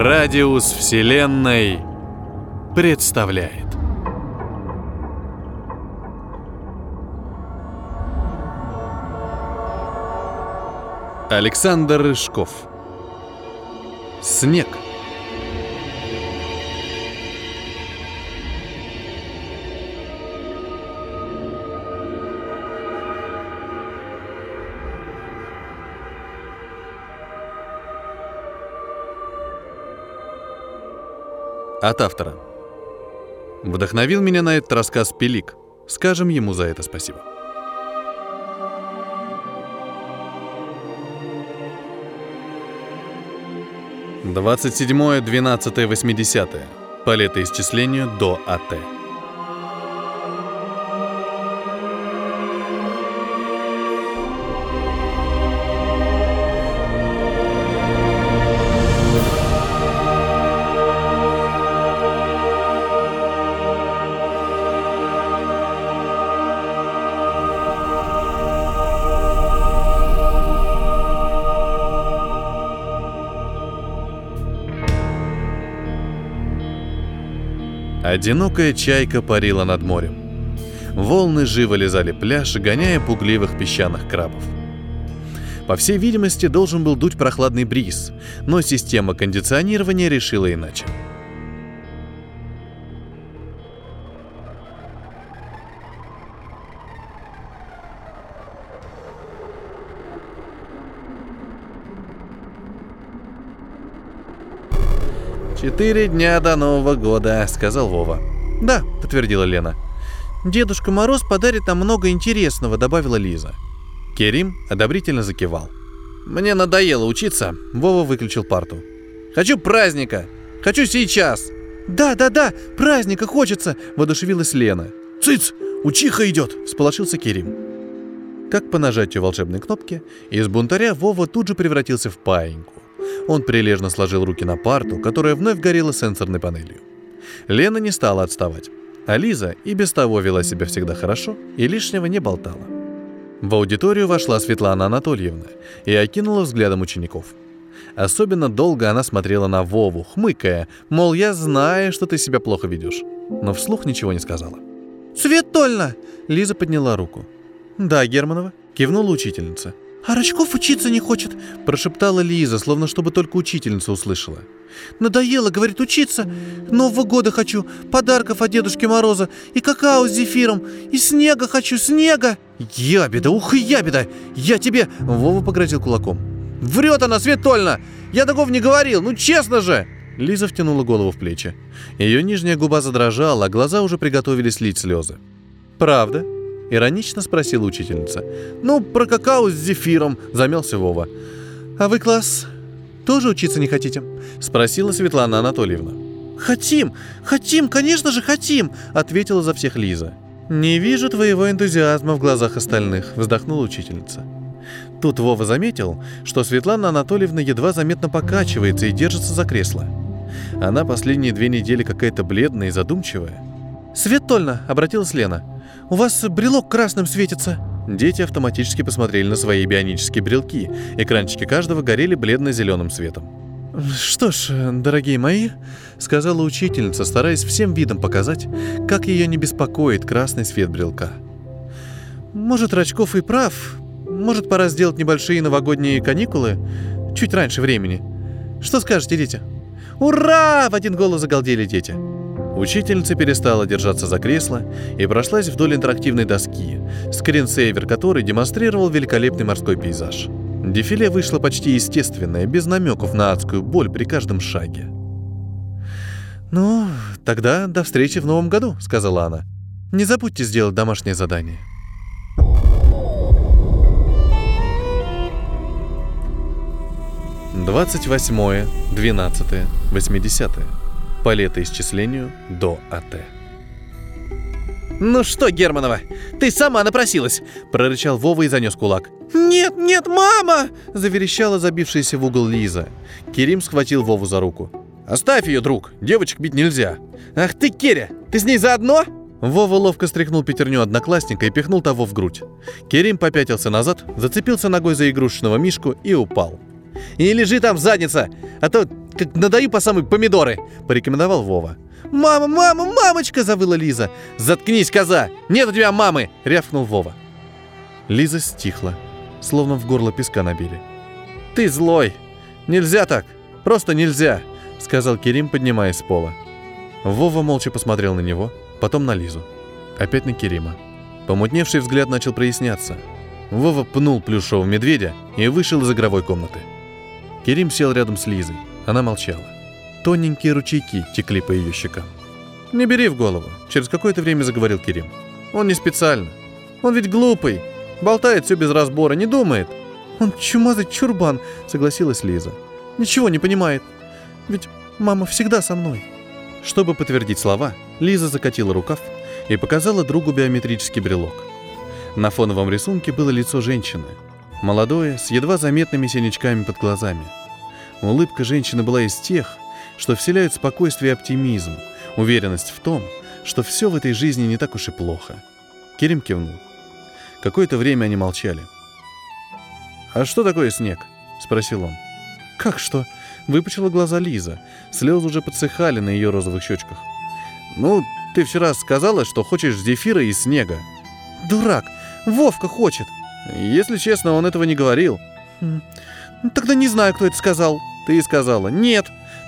Радиус Вселенной представляет. Александр Рыжков. Снег. От автора. Вдохновил меня на этот рассказ Пелик. Скажем ему за это спасибо. Двадцать седьмое, двенадцатое, восьмидесятое. По летоисчислению до АТ. Одинокая чайка парила над морем. Волны живо лизали пляж, гоняя пугливых песчаных крабов. По всей видимости, должен был дуть прохладный бриз, но система кондиционирования решила иначе. «Четыре дня до Нового года», — сказал Вова. «Да», — подтвердила Лена. «Дедушка Мороз подарит нам много интересного», — добавила Лиза. Керим одобрительно закивал. «Мне надоело учиться», — Вова выключил парту. «Хочу праздника! Хочу сейчас!» «Да, да, да, праздника хочется!» — воодушевилась Лена. «Цыц! Учиха идет!» — сполошился Керим. Как по нажатию волшебной кнопки, из бунтаря Вова тут же превратился в паиньку. Он прилежно сложил руки на парту, которая вновь горела сенсорной панелью. Лена не стала отставать, а Лиза и без того вела себя всегда хорошо и лишнего не болтала. В аудиторию вошла Светлана Анатольевна и окинула взглядом учеников. Особенно долго она смотрела на Вову, хмыкая, мол, я знаю, что ты себя плохо ведешь, но вслух ничего не сказала. «Светольна!» — Лиза подняла руку. «Да, Германова», — кивнула учительница — «А Рачков учиться не хочет», — прошептала Лиза, словно чтобы только учительница услышала. «Надоело, — говорит, — учиться. Нового года хочу, подарков от Дедушки Мороза, и какао с зефиром, и снега хочу, снега!» «Ябеда, ух, ябеда! Я тебе...» — Вова погрозил кулаком. «Врет она, Светольна! Я такого не говорил, ну честно же!» Лиза втянула голову в плечи. Ее нижняя губа задрожала, а глаза уже приготовились лить слезы. «Правда?» — иронично спросила учительница. «Ну, про какао с зефиром», — замялся Вова. «А вы, класс, тоже учиться не хотите?» — спросила Светлана Анатольевна. «Хотим! Хотим! Конечно же, хотим!» — ответила за всех Лиза. «Не вижу твоего энтузиазма в глазах остальных», — вздохнула учительница. Тут Вова заметил, что Светлана Анатольевна едва заметно покачивается и держится за кресло. Она последние две недели какая-то бледная и задумчивая. «Светольна!» — обратилась Лена. У вас брелок красным светится». Дети автоматически посмотрели на свои бионические брелки. Экранчики каждого горели бледно-зеленым светом. «Что ж, дорогие мои», — сказала учительница, стараясь всем видом показать, как ее не беспокоит красный свет брелка. «Может, Рачков и прав. Может, пора сделать небольшие новогодние каникулы чуть раньше времени. Что скажете, дети?» «Ура!» — в один голос загалдели дети. Учительница перестала держаться за кресло и прошлась вдоль интерактивной доски, скринсейвер которой демонстрировал великолепный морской пейзаж. Дефиле вышло почти естественное, без намеков на адскую боль при каждом шаге. «Ну, тогда до встречи в новом году», — сказала она. «Не забудьте сделать домашнее задание». Двадцать восьмое, двенадцатое, восьмидесятое по летоисчислению до АТ. «Ну что, Германова, ты сама напросилась!» — прорычал Вова и занес кулак. «Нет, нет, мама!» — заверещала забившаяся в угол Лиза. Керим схватил Вову за руку. «Оставь ее, друг! Девочек бить нельзя!» «Ах ты, Керя! Ты с ней заодно?» Вова ловко стряхнул пятерню одноклассника и пихнул того в грудь. Керим попятился назад, зацепился ногой за игрушечного мишку и упал. И лежи там задница, а то как надаю по самые помидоры!» — порекомендовал Вова. «Мама, мама, мамочка!» — завыла Лиза. «Заткнись, коза! Нет у тебя мамы!» — рявкнул Вова. Лиза стихла, словно в горло песка набили. «Ты злой! Нельзя так! Просто нельзя!» — сказал Керим, поднимаясь с пола. Вова молча посмотрел на него, потом на Лизу. Опять на Керима. Помутневший взгляд начал проясняться. Вова пнул плюшевого медведя и вышел из игровой комнаты. Керим сел рядом с Лизой. Она молчала. Тоненькие ручейки текли по ее щекам. «Не бери в голову», — через какое-то время заговорил Керим. «Он не специально. Он ведь глупый. Болтает все без разбора, не думает». «Он чумазый чурбан», — согласилась Лиза. «Ничего не понимает. Ведь мама всегда со мной». Чтобы подтвердить слова, Лиза закатила рукав и показала другу биометрический брелок. На фоновом рисунке было лицо женщины. Молодое, с едва заметными синячками под глазами. Улыбка женщины была из тех, что вселяют спокойствие и оптимизм, уверенность в том, что все в этой жизни не так уж и плохо. Керим кивнул. Какое-то время они молчали. «А что такое снег?» — спросил он. «Как что?» — выпучила глаза Лиза. Слезы уже подсыхали на ее розовых щечках. «Ну, ты вчера сказала, что хочешь зефира и снега». «Дурак! Вовка хочет!» «Если честно, он этого не говорил». «Ну, «Тогда не знаю, кто это сказал». «Ты сказала». «Нет,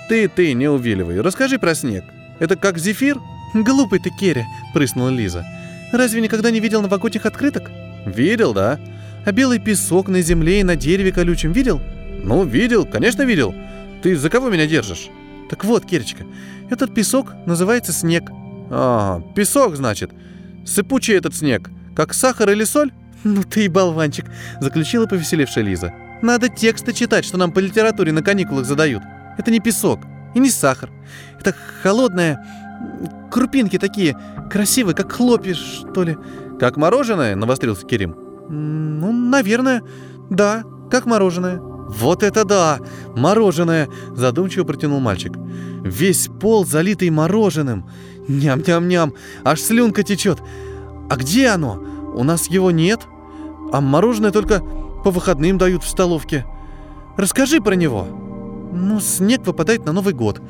ты, ты, не увиливай. Расскажи про снег. Это как зефир?» «Глупый ты, Керри», — прыснула Лиза. «Разве никогда не видел новогодних открыток?» «Видел, да». «А белый песок на земле и на дереве колючем видел?» «Ну, видел, конечно, видел. Ты за кого меня держишь?» «Так вот, Керечка, этот песок называется снег». «А, песок, значит. Сыпучий этот снег. Как сахар или соль?» «Ну ты и болванчик», — заключила повеселевшая Лиза. «Надо тексты читать, что нам по литературе на каникулах задают. Это не песок и не сахар. Это холодное... Крупинки такие, красивые, как хлопья, что ли». «Как мороженое?» — навострился Керим. «Ну, наверное. Да, как мороженое». «Вот это да! Мороженое!» — задумчиво протянул мальчик. «Весь пол залитый мороженым. Ням-ням-ням! Аж слюнка течет. А где оно? У нас его нет. А мороженое только по выходным дают в столовке. Расскажи про него!» Ну, снег выпадает на Новый год.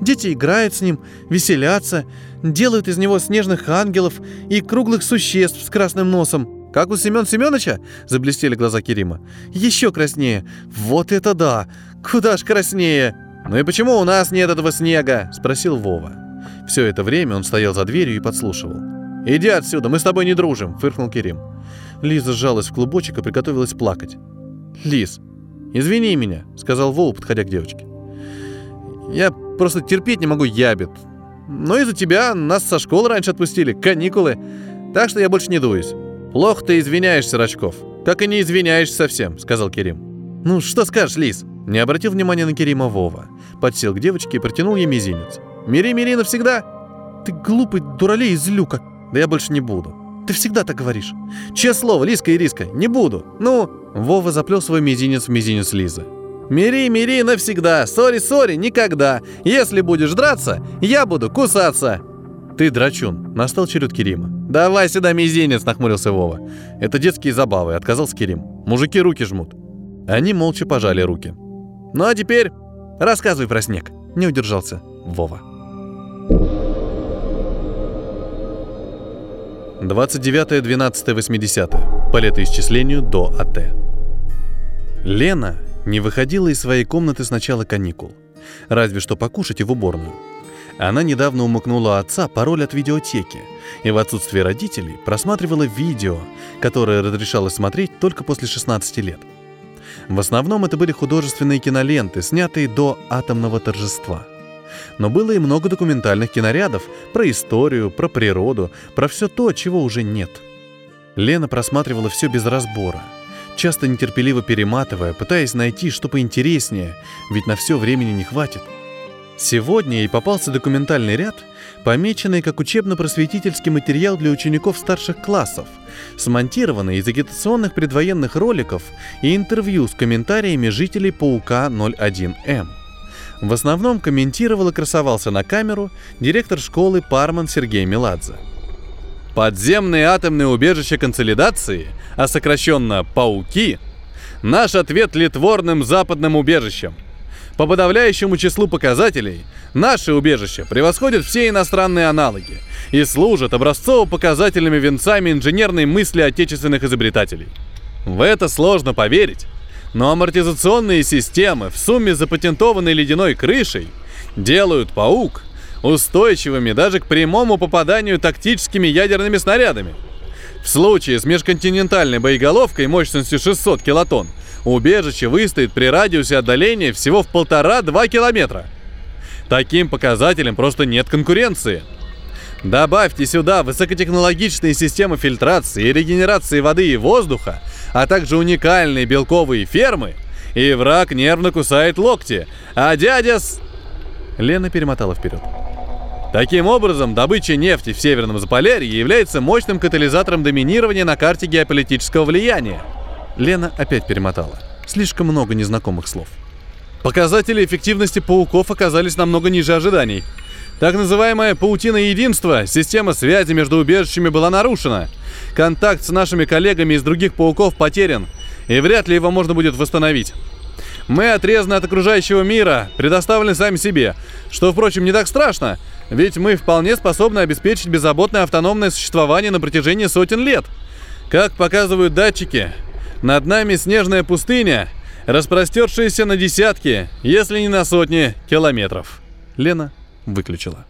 Дети играют с ним, веселятся, делают из него снежных ангелов и круглых существ с красным носом. «Как у Семен Семеновича?» — заблестели глаза Керима. «Еще краснее! Вот это да! Куда ж краснее!» «Ну и почему у нас нет этого снега?» — спросил Вова. Все это время он стоял за дверью и подслушивал. «Иди отсюда, мы с тобой не дружим!» — фыркнул Керим. Лиза сжалась в клубочек и приготовилась плакать. «Лиз, извини меня», — сказал Вова, подходя к девочке. «Я просто терпеть не могу ябед. Но из-за тебя нас со школы раньше отпустили, каникулы. Так что я больше не дуюсь. «Плохо ты извиняешься, Рачков. Так и не извиняешься совсем», — сказал Керим. «Ну, что скажешь, Лис?» Не обратил внимания на Керима Вова. Подсел к девочке и протянул ей мизинец. «Мири, мири навсегда!» «Ты глупый дуралей из люка!» «Да я больше не буду». «Ты всегда так говоришь!» «Чье слово, Лиска и Риска, не буду!» «Ну...» Вова заплел свой мизинец в мизинец Лизы. «Мири, мири навсегда! Ссори, ссори, никогда! Если будешь драться, я буду кусаться!» «Ты драчун!» Настал черед Керима. «Давай сюда мизинец!» — нахмурился Вова. «Это детские забавы», — отказался Керим. «Мужики руки жмут». Они молча пожали руки. «Ну а теперь рассказывай про снег», — не удержался Вова. 29-12-80. По летоисчислению до АТ. Лена не выходила из своей комнаты с начала каникул. Разве что покушать и в уборную. Она недавно умыкнула отца пароль от видеотеки и в отсутствие родителей просматривала видео, которое разрешалось смотреть только после 16 лет. В основном это были художественные киноленты, снятые до атомного торжества. Но было и много документальных кинорядов про историю, про природу, про все то, чего уже нет. Лена просматривала все без разбора, часто нетерпеливо перематывая, пытаясь найти что поинтереснее, ведь на все времени не хватит – Сегодня ей попался документальный ряд, помеченный как учебно-просветительский материал для учеников старших классов, смонтированный из агитационных предвоенных роликов и интервью с комментариями жителей Паука 01М. В основном комментировал и красовался на камеру директор школы Парман Сергей Меладзе. Подземные атомные убежища консолидации, а сокращенно «Пауки», наш ответ литворным западным убежищам. По подавляющему числу показателей, наши убежища превосходят все иностранные аналоги и служат образцово-показательными венцами инженерной мысли отечественных изобретателей. В это сложно поверить, но амортизационные системы в сумме запатентованной ледяной крышей делают паук устойчивыми даже к прямому попаданию тактическими ядерными снарядами. В случае с межконтинентальной боеголовкой мощностью 600 килотонн убежище выстоит при радиусе отдаления всего в полтора-два километра. Таким показателем просто нет конкуренции. Добавьте сюда высокотехнологичные системы фильтрации и регенерации воды и воздуха, а также уникальные белковые фермы, и враг нервно кусает локти, а дядя с... Лена перемотала вперед. Таким образом, добыча нефти в Северном Заполярье является мощным катализатором доминирования на карте геополитического влияния. Лена опять перемотала. Слишком много незнакомых слов. Показатели эффективности пауков оказались намного ниже ожиданий. Так называемая паутина единства, система связи между убежищами была нарушена. Контакт с нашими коллегами из других пауков потерян, и вряд ли его можно будет восстановить. Мы отрезаны от окружающего мира, предоставлены сами себе, что, впрочем, не так страшно, ведь мы вполне способны обеспечить беззаботное автономное существование на протяжении сотен лет. Как показывают датчики, над нами снежная пустыня, распростершаяся на десятки, если не на сотни километров. Лена выключила.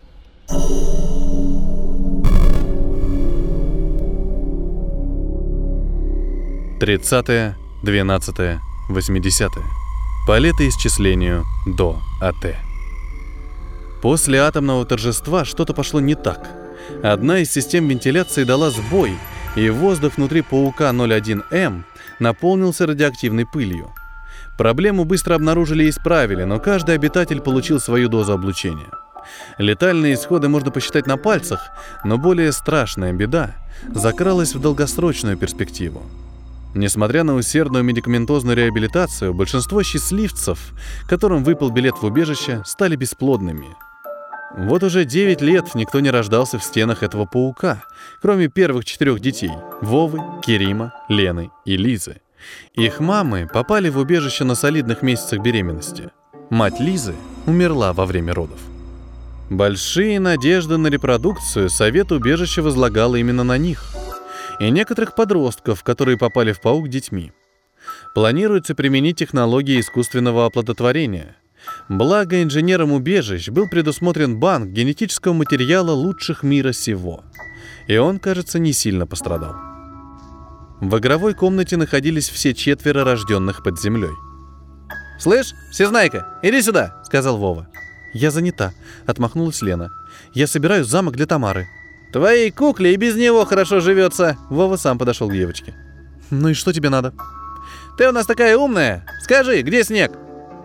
Тридцатое, двенадцатое, восьмидесятое. По летоисчислению до АТ. После атомного торжества что-то пошло не так. Одна из систем вентиляции дала сбой, и воздух внутри паука 01М наполнился радиоактивной пылью. Проблему быстро обнаружили и исправили, но каждый обитатель получил свою дозу облучения. Летальные исходы можно посчитать на пальцах, но более страшная беда закралась в долгосрочную перспективу. Несмотря на усердную медикаментозную реабилитацию, большинство счастливцев, которым выпал билет в убежище, стали бесплодными. Вот уже 9 лет никто не рождался в стенах этого паука, кроме первых четырех детей – Вовы, Керима, Лены и Лизы. Их мамы попали в убежище на солидных месяцах беременности. Мать Лизы умерла во время родов. Большие надежды на репродукцию совет убежища возлагал именно на них. И некоторых подростков, которые попали в паук детьми. Планируется применить технологии искусственного оплодотворения. Благо инженерам убежищ был предусмотрен банк генетического материала лучших мира сего. И он, кажется, не сильно пострадал. В игровой комнате находились все четверо рожденных под землей. «Слышь, всезнайка, иди сюда!» — сказал Вова. «Я занята», — отмахнулась Лена. «Я собираю замок для Тамары». «Твоей кукле и без него хорошо живется!» Вова сам подошел к девочке. «Ну и что тебе надо?» «Ты у нас такая умная! Скажи, где снег?»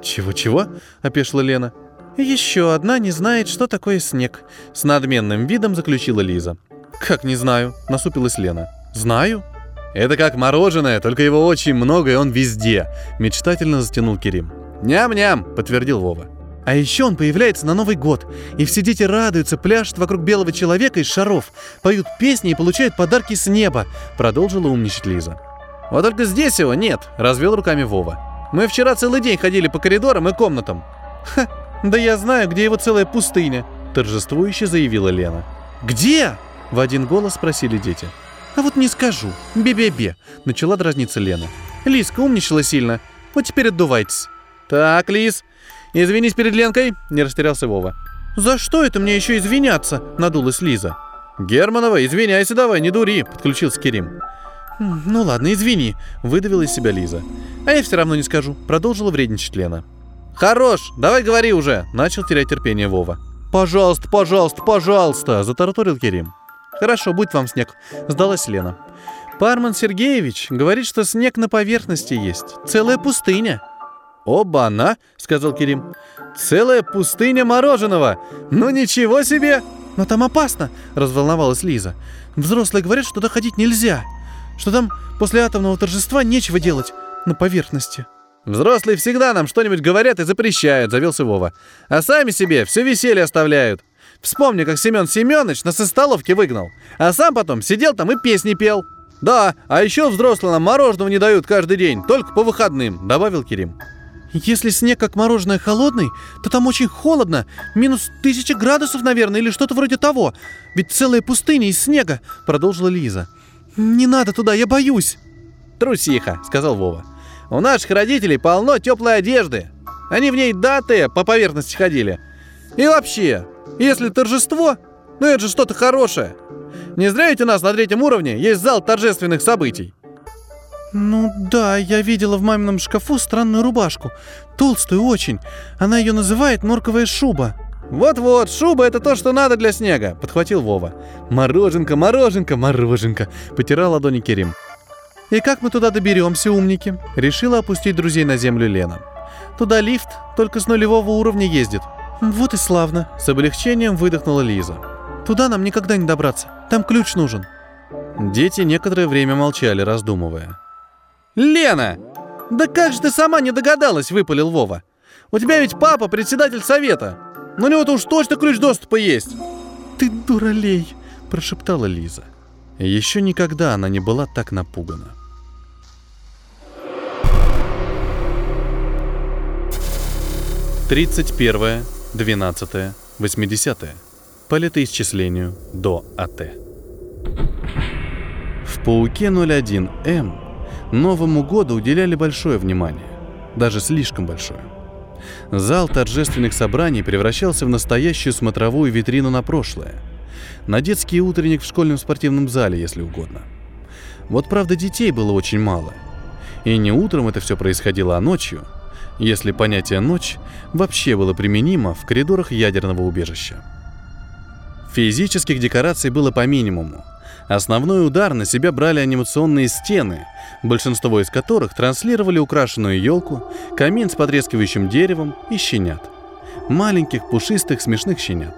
«Чего-чего?» — опешила Лена. «Еще одна не знает, что такое снег», — с надменным видом заключила Лиза. «Как не знаю?» — насупилась Лена. «Знаю». «Это как мороженое, только его очень много, и он везде», — мечтательно затянул Кирим. «Ням-ням», — подтвердил Вова. А еще он появляется на Новый год, и все дети радуются, пляшут вокруг белого человека из шаров, поют песни и получают подарки с неба», — продолжила умничать Лиза. «Вот только здесь его нет», — развел руками Вова. «Мы вчера целый день ходили по коридорам и комнатам». «Ха, да я знаю, где его целая пустыня», — торжествующе заявила Лена. «Где?» — в один голос спросили дети. «А вот не скажу. Бе-бе-бе», — начала дразниться Лена. «Лизка умничала сильно. Вот теперь отдувайтесь». «Так, Лиз, «Извинись перед Ленкой», — не растерялся Вова. «За что это мне еще извиняться?» — надулась Лиза. «Германова, извиняйся давай, не дури», — подключился Керим. «Ну ладно, извини», — выдавила из себя Лиза. «А я все равно не скажу», — продолжила вредничать Лена. «Хорош, давай говори уже», — начал терять терпение Вова. «Пожалуйста, пожалуйста, пожалуйста», — затараторил Керим. «Хорошо, будь вам снег», — сдалась Лена. «Парман Сергеевич говорит, что снег на поверхности есть. Целая пустыня». «Оба-на!» — сказал Кирим. «Целая пустыня мороженого! Ну ничего себе!» «Но там опасно!» — разволновалась Лиза. «Взрослые говорят, что туда ходить нельзя, что там после атомного торжества нечего делать на поверхности». «Взрослые всегда нам что-нибудь говорят и запрещают», — завелся Вова. «А сами себе все веселье оставляют. Вспомни, как Семен Семенович нас из столовки выгнал, а сам потом сидел там и песни пел». «Да, а еще взрослым мороженого не дают каждый день, только по выходным», — добавил Керим. «Если снег как мороженое холодный, то там очень холодно. Минус тысяча градусов, наверное, или что-то вроде того. Ведь целая пустыня из снега», — продолжила Лиза. «Не надо туда, я боюсь». «Трусиха», — сказал Вова. «У наших родителей полно теплой одежды. Они в ней даты по поверхности ходили. И вообще, если торжество, ну это же что-то хорошее. Не зря ведь у нас на третьем уровне есть зал торжественных событий. Ну да, я видела в мамином шкафу странную рубашку. Толстую очень. Она ее называет норковая шуба. Вот-вот, шуба это то, что надо для снега, подхватил Вова. Мороженка, мороженка, мороженка, потирал ладони Керим. И как мы туда доберемся, умники? Решила опустить друзей на землю Лена. Туда лифт, только с нулевого уровня ездит. Вот и славно. С облегчением выдохнула Лиза. Туда нам никогда не добраться. Там ключ нужен. Дети некоторое время молчали, раздумывая. «Лена! Да как же ты сама не догадалась?» — выпалил Вова. «У тебя ведь папа председатель совета. У него-то уж точно ключ доступа есть». «Ты дуралей!» — прошептала Лиза. Еще никогда она не была так напугана. Тридцать первое, двенадцатое, восьмидесятое по летоисчислению до АТ. В «Пауке 01М» Новому году уделяли большое внимание, даже слишком большое. Зал торжественных собраний превращался в настоящую смотровую витрину на прошлое. На детский утренник в школьном спортивном зале, если угодно. Вот правда детей было очень мало. И не утром это все происходило, а ночью, если понятие «ночь» вообще было применимо в коридорах ядерного убежища. Физических декораций было по минимуму. Основной удар на себя брали анимационные стены, большинство из которых транслировали украшенную елку, камин с потрескивающим деревом и щенят. Маленьких, пушистых, смешных щенят.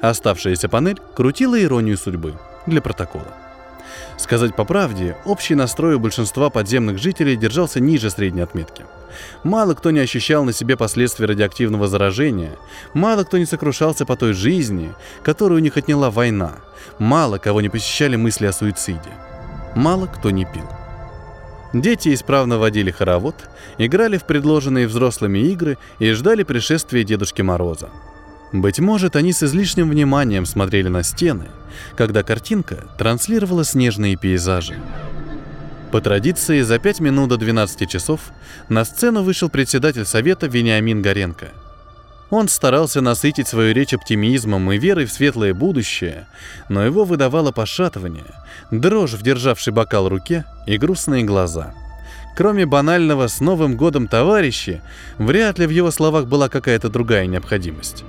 Оставшаяся панель крутила иронию судьбы для протокола. Сказать по правде, общий настрой у большинства подземных жителей держался ниже средней отметки. Мало кто не ощущал на себе последствий радиоактивного заражения, мало кто не сокрушался по той жизни, которую у них отняла война, мало кого не посещали мысли о суициде, мало кто не пил. Дети исправно водили хоровод, играли в предложенные взрослыми игры и ждали пришествия Дедушки Мороза. Быть может, они с излишним вниманием смотрели на стены, когда картинка транслировала снежные пейзажи. По традиции, за пять минут до 12 часов на сцену вышел председатель совета Вениамин Горенко. Он старался насытить свою речь оптимизмом и верой в светлое будущее, но его выдавало пошатывание, дрожь в державшей бокал руке и грустные глаза. Кроме банального «с Новым годом, товарищи», вряд ли в его словах была какая-то другая необходимость.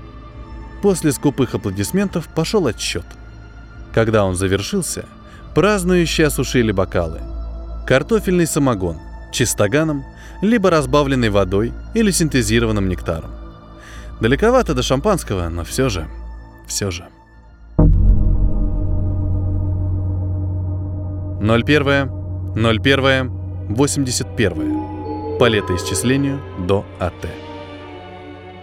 После скупых аплодисментов пошел отсчет. Когда он завершился, празднующие осушили бокалы. Картофельный самогон, чистоганом, либо разбавленный водой или синтезированным нектаром. Далековато до шампанского, но все же, все же. 01, 01, 81. По летоисчислению до АТ.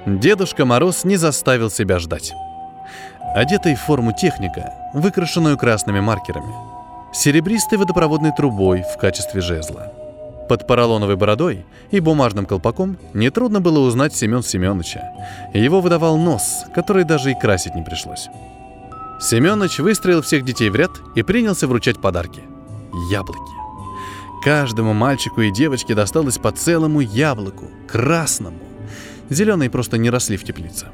Дедушка Мороз не заставил себя ждать. Одетый в форму техника, выкрашенную красными маркерами, серебристой водопроводной трубой в качестве жезла. Под поролоновой бородой и бумажным колпаком нетрудно было узнать Семен Семеновича. Его выдавал нос, который даже и красить не пришлось. Семенович выстроил всех детей в ряд и принялся вручать подарки. Яблоки. Каждому мальчику и девочке досталось по целому яблоку, красному, Зеленые просто не росли в теплице.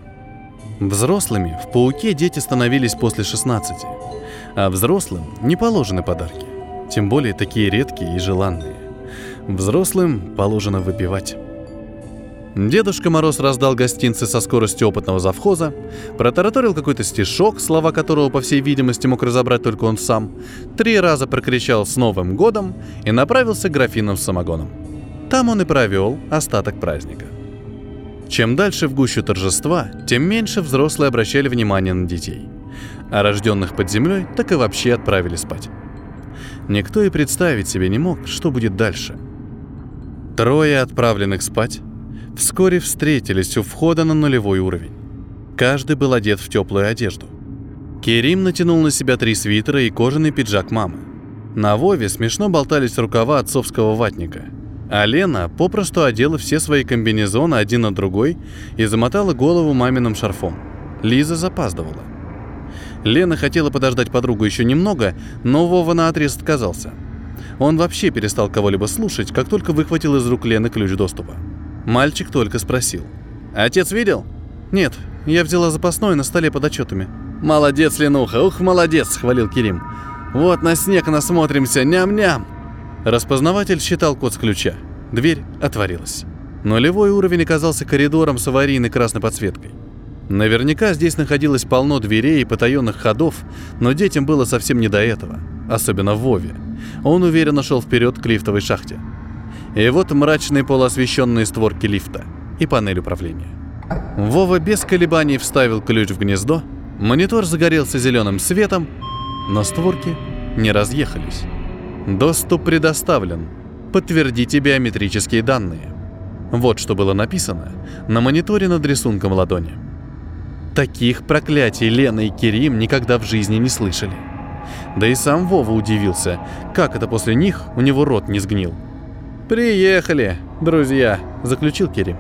Взрослыми в пауке дети становились после 16, а взрослым не положены подарки, тем более такие редкие и желанные. Взрослым положено выпивать. Дедушка Мороз раздал гостинцы со скоростью опытного завхоза, протараторил какой-то стишок, слова которого, по всей видимости, мог разобрать только он сам, три раза прокричал «С Новым годом!» и направился к графинам с самогоном. Там он и провел остаток праздника – чем дальше в гущу торжества, тем меньше взрослые обращали внимание на детей. А рожденных под землей так и вообще отправили спать. Никто и представить себе не мог, что будет дальше. Трое отправленных спать вскоре встретились у входа на нулевой уровень. Каждый был одет в теплую одежду. Керим натянул на себя три свитера и кожаный пиджак мамы. На Вове смешно болтались рукава отцовского ватника, а Лена попросту одела все свои комбинезоны один на другой и замотала голову маминым шарфом. Лиза запаздывала. Лена хотела подождать подругу еще немного, но Вова наотрез отказался. Он вообще перестал кого-либо слушать, как только выхватил из рук Лены ключ доступа. Мальчик только спросил. «Отец видел?» «Нет, я взяла запасной на столе под отчетами». «Молодец, Ленуха, ух, молодец!» — хвалил Кирим. «Вот на снег насмотримся, ням-ням!» Распознаватель считал код с ключа. Дверь отворилась. Нулевой уровень оказался коридором с аварийной красной подсветкой. Наверняка здесь находилось полно дверей и потаенных ходов, но детям было совсем не до этого, особенно Вове. Он уверенно шел вперед к лифтовой шахте. И вот мрачные полуосвещенные створки лифта и панель управления. Вова без колебаний вставил ключ в гнездо, монитор загорелся зеленым светом, но створки не разъехались. Доступ предоставлен. Подтвердите биометрические данные. Вот что было написано на мониторе над рисунком ладони. Таких проклятий Лена и Керим никогда в жизни не слышали. Да и сам Вова удивился, как это после них у него рот не сгнил. «Приехали, друзья», — заключил Керим.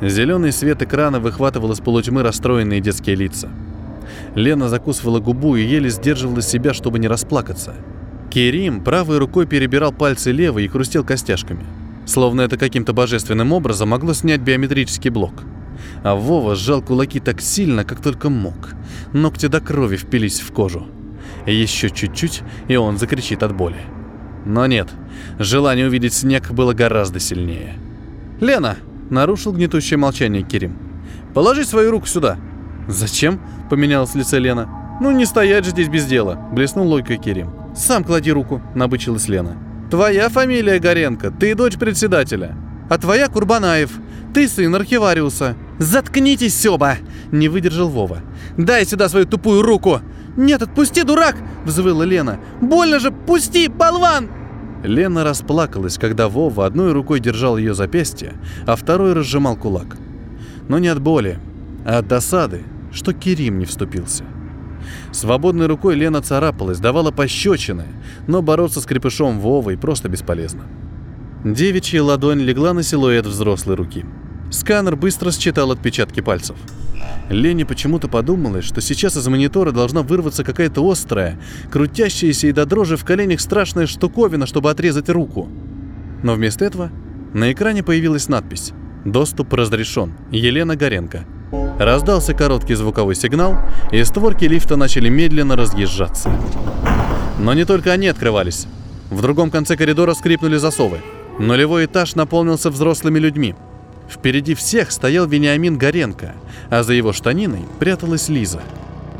Зеленый свет экрана выхватывал из полутьмы расстроенные детские лица. Лена закусывала губу и еле сдерживала себя, чтобы не расплакаться. Керим правой рукой перебирал пальцы левой и хрустел костяшками. Словно это каким-то божественным образом могло снять биометрический блок — а Вова сжал кулаки так сильно, как только мог. Ногти до крови впились в кожу. Еще чуть-чуть, и он закричит от боли. Но нет, желание увидеть снег было гораздо сильнее. «Лена!» — нарушил гнетущее молчание Кирим. «Положи свою руку сюда!» «Зачем?» — поменялось лице Лена. «Ну не стоять же здесь без дела!» — блеснул логикой Кирим. «Сам клади руку!» — набычилась Лена. «Твоя фамилия Горенко, ты дочь председателя. А твоя Курбанаев, ты сын архивариуса. Заткнитесь оба!» — не выдержал Вова. «Дай сюда свою тупую руку!» «Нет, отпусти, дурак!» — взвыла Лена. «Больно же! Пусти, болван!» Лена расплакалась, когда Вова одной рукой держал ее запястье, а второй разжимал кулак. Но не от боли, а от досады, что Кирим не вступился. Свободной рукой Лена царапалась, давала пощечины, но бороться с крепышом Вовой просто бесполезно. Девичья ладонь легла на силуэт взрослой руки. Сканер быстро считал отпечатки пальцев. Лене почему-то подумалось, что сейчас из монитора должна вырваться какая-то острая, крутящаяся и до дрожи в коленях страшная штуковина, чтобы отрезать руку. Но вместо этого на экране появилась надпись «Доступ разрешен. Елена Горенко». Раздался короткий звуковой сигнал, и створки лифта начали медленно разъезжаться. Но не только они открывались. В другом конце коридора скрипнули засовы – Нулевой этаж наполнился взрослыми людьми. Впереди всех стоял Вениамин Горенко, а за его штаниной пряталась Лиза.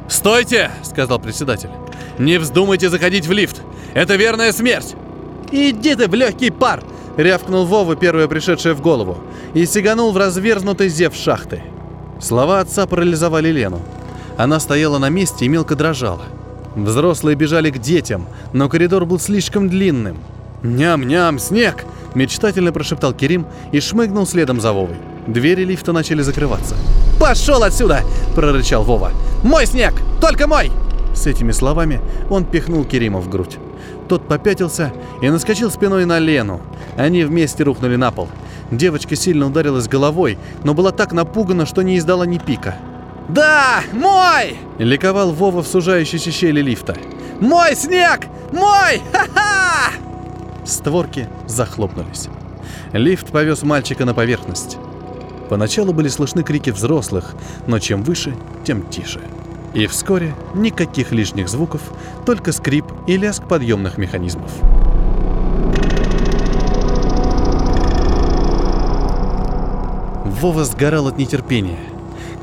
«Стойте!» — сказал председатель. «Не вздумайте заходить в лифт! Это верная смерть!» «Иди ты в легкий пар!» — рявкнул Вова, первое пришедшее в голову, и сиганул в разверзнутый зев шахты. Слова отца парализовали Лену. Она стояла на месте и мелко дрожала. Взрослые бежали к детям, но коридор был слишком длинным. «Ням-ням, снег!» Мечтательно прошептал Керим и шмыгнул следом за Вовой. Двери лифта начали закрываться. «Пошел отсюда!» – прорычал Вова. «Мой снег! Только мой!» С этими словами он пихнул Керима в грудь. Тот попятился и наскочил спиной на Лену. Они вместе рухнули на пол. Девочка сильно ударилась головой, но была так напугана, что не издала ни пика. «Да, мой!» — ликовал Вова в сужающейся щели лифта. «Мой снег! Мой! Ха-ха!» Створки захлопнулись. Лифт повез мальчика на поверхность. Поначалу были слышны крики взрослых, но чем выше, тем тише. И вскоре никаких лишних звуков, только скрип и лязг подъемных механизмов. Вова сгорал от нетерпения.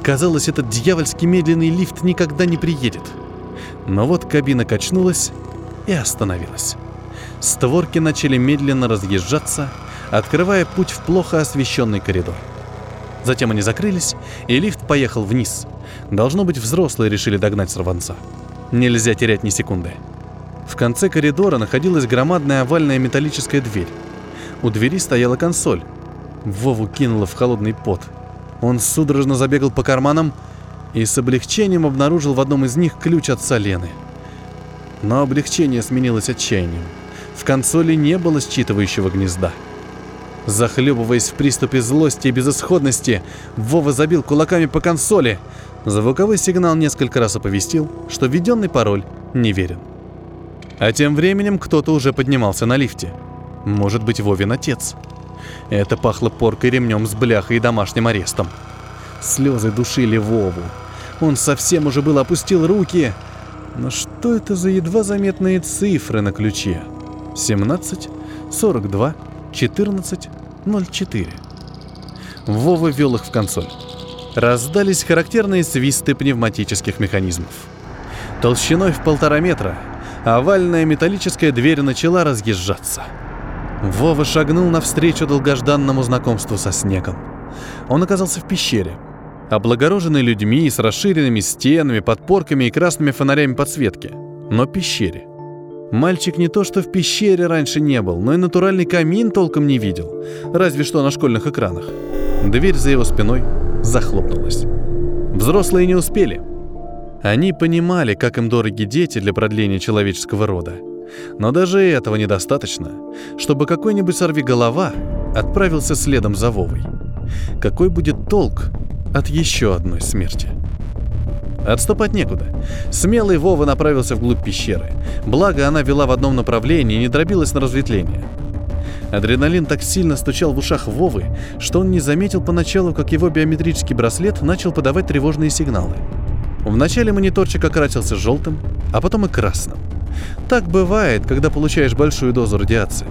Казалось, этот дьявольский медленный лифт никогда не приедет. Но вот кабина качнулась и остановилась. Створки начали медленно разъезжаться, открывая путь в плохо освещенный коридор. Затем они закрылись, и лифт поехал вниз. Должно быть, взрослые решили догнать сорванца. Нельзя терять ни секунды. В конце коридора находилась громадная овальная металлическая дверь. У двери стояла консоль. Вову кинуло в холодный пот. Он судорожно забегал по карманам и с облегчением обнаружил в одном из них ключ от Лены. Но облегчение сменилось отчаянием. В консоли не было считывающего гнезда. Захлебываясь в приступе злости и безысходности, Вова забил кулаками по консоли. Звуковой сигнал несколько раз оповестил, что введенный пароль неверен. А тем временем кто-то уже поднимался на лифте. Может быть, Вовин отец. Это пахло поркой ремнем с бляхой и домашним арестом. Слезы душили Вову. Он совсем уже был опустил руки. Но что это за едва заметные цифры на ключе? 17, 42, 14, 04. Вова ввел их в консоль. Раздались характерные свисты пневматических механизмов. Толщиной в полтора метра овальная металлическая дверь начала разъезжаться. Вова шагнул навстречу долгожданному знакомству со снегом. Он оказался в пещере, облагороженной людьми с расширенными стенами, подпорками и красными фонарями подсветки, но пещере. Мальчик не то что в пещере раньше не был, но и натуральный камин толком не видел, разве что на школьных экранах. Дверь за его спиной захлопнулась. Взрослые не успели. Они понимали, как им дороги дети для продления человеческого рода. Но даже этого недостаточно, чтобы какой-нибудь сорвиголова отправился следом за Вовой. Какой будет толк от еще одной смерти? Отступать некуда. Смелый Вова направился вглубь пещеры. Благо, она вела в одном направлении и не дробилась на разветвление. Адреналин так сильно стучал в ушах Вовы, что он не заметил поначалу, как его биометрический браслет начал подавать тревожные сигналы. Вначале мониторчик окрасился желтым, а потом и красным. Так бывает, когда получаешь большую дозу радиации.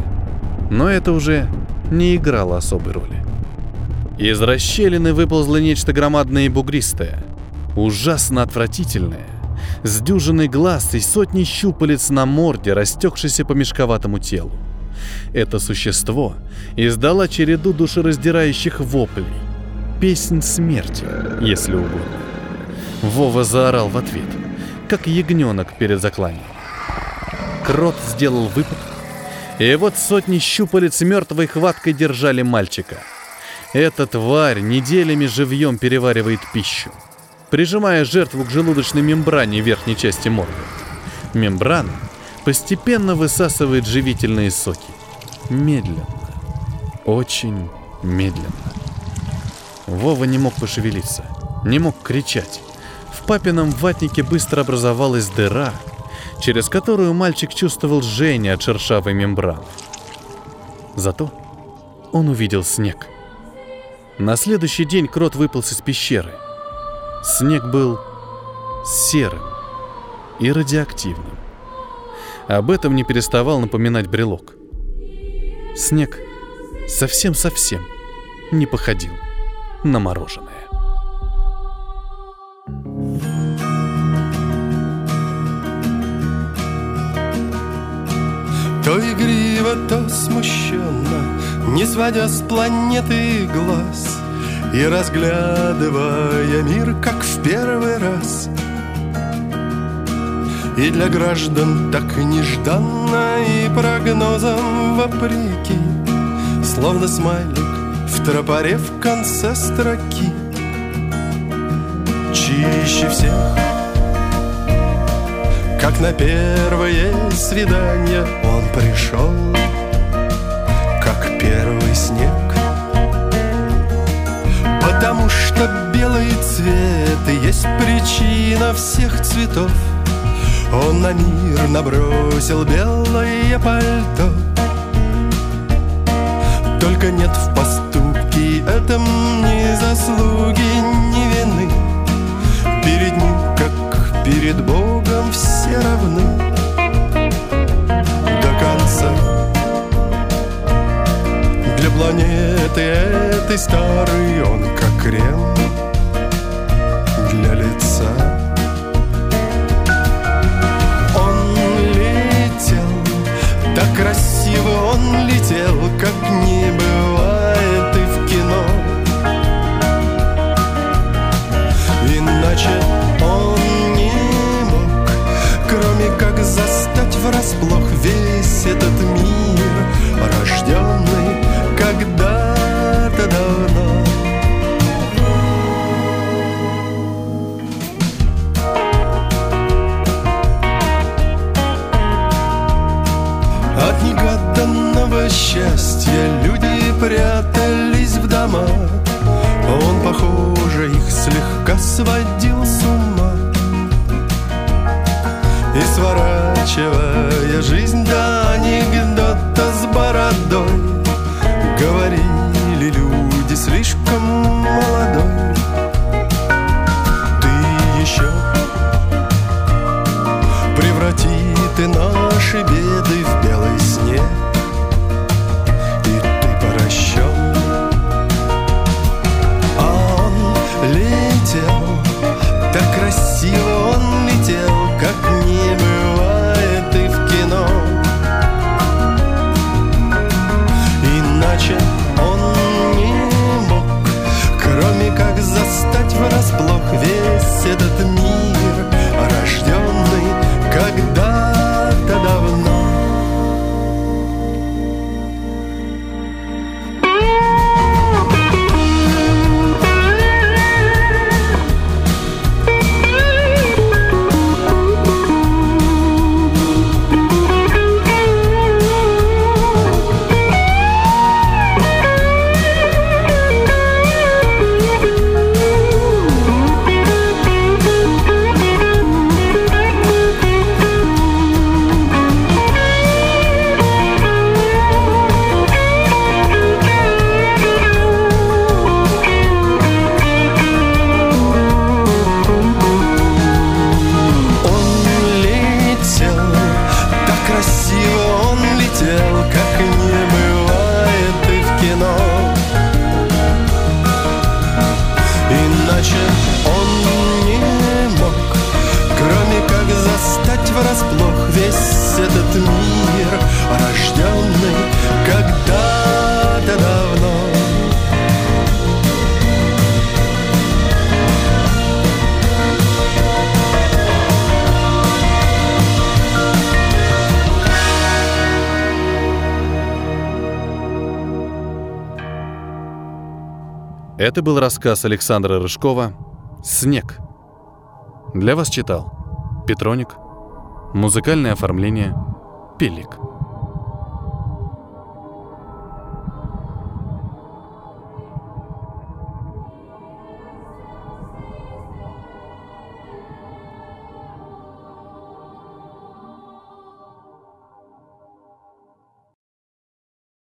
Но это уже не играло особой роли. Из расщелины выползло нечто громадное и бугристое – ужасно отвратительное, с дюжиной глаз и сотни щупалец на морде, растекшейся по мешковатому телу. Это существо издало череду душераздирающих воплей. Песнь смерти, если угодно. Вова заорал в ответ, как ягненок перед закланием. Крот сделал выпад, и вот сотни щупалец мертвой хваткой держали мальчика. Эта тварь неделями живьем переваривает пищу прижимая жертву к желудочной мембране верхней части морда. Мембрана постепенно высасывает живительные соки. Медленно. Очень медленно. Вова не мог пошевелиться, не мог кричать. В папином ватнике быстро образовалась дыра, через которую мальчик чувствовал жжение от шершавой мембраны. Зато он увидел снег. На следующий день крот выполз из пещеры – Снег был серым и радиоактивным. Об этом не переставал напоминать брелок. Снег совсем-совсем не походил на мороженое. То игриво, то смущенно, не сводя с планеты глаз — и разглядывая мир, как в первый раз. И для граждан так нежданно и прогнозам вопреки Словно смайлик в тропоре в конце строки. Чище всех Как на первое свидание он пришел Как первый снег Потому что белый цвет и есть причина всех цветов. Он на мир набросил белое пальто. Только нет в поступке этом ни заслуги, ни вины. Перед ним, как перед Богом, все равны. До конца. Для планеты этой старый он крем для лица. Он летел, так красиво он летел, как не бывает и в кино. Иначе он не мог, кроме как застать врасплох весь этот мир, счастья люди прятались в дома Он, похоже, их слегка сводил с ума. И сворачивая жизнь до анекдота с бородой Говорили люди слишком молодой. Ты еще преврати ты наши беды в белый он Это был рассказ Александра Рыжкова «Снег». Для вас читал Петроник. Музыкальное оформление Пелик.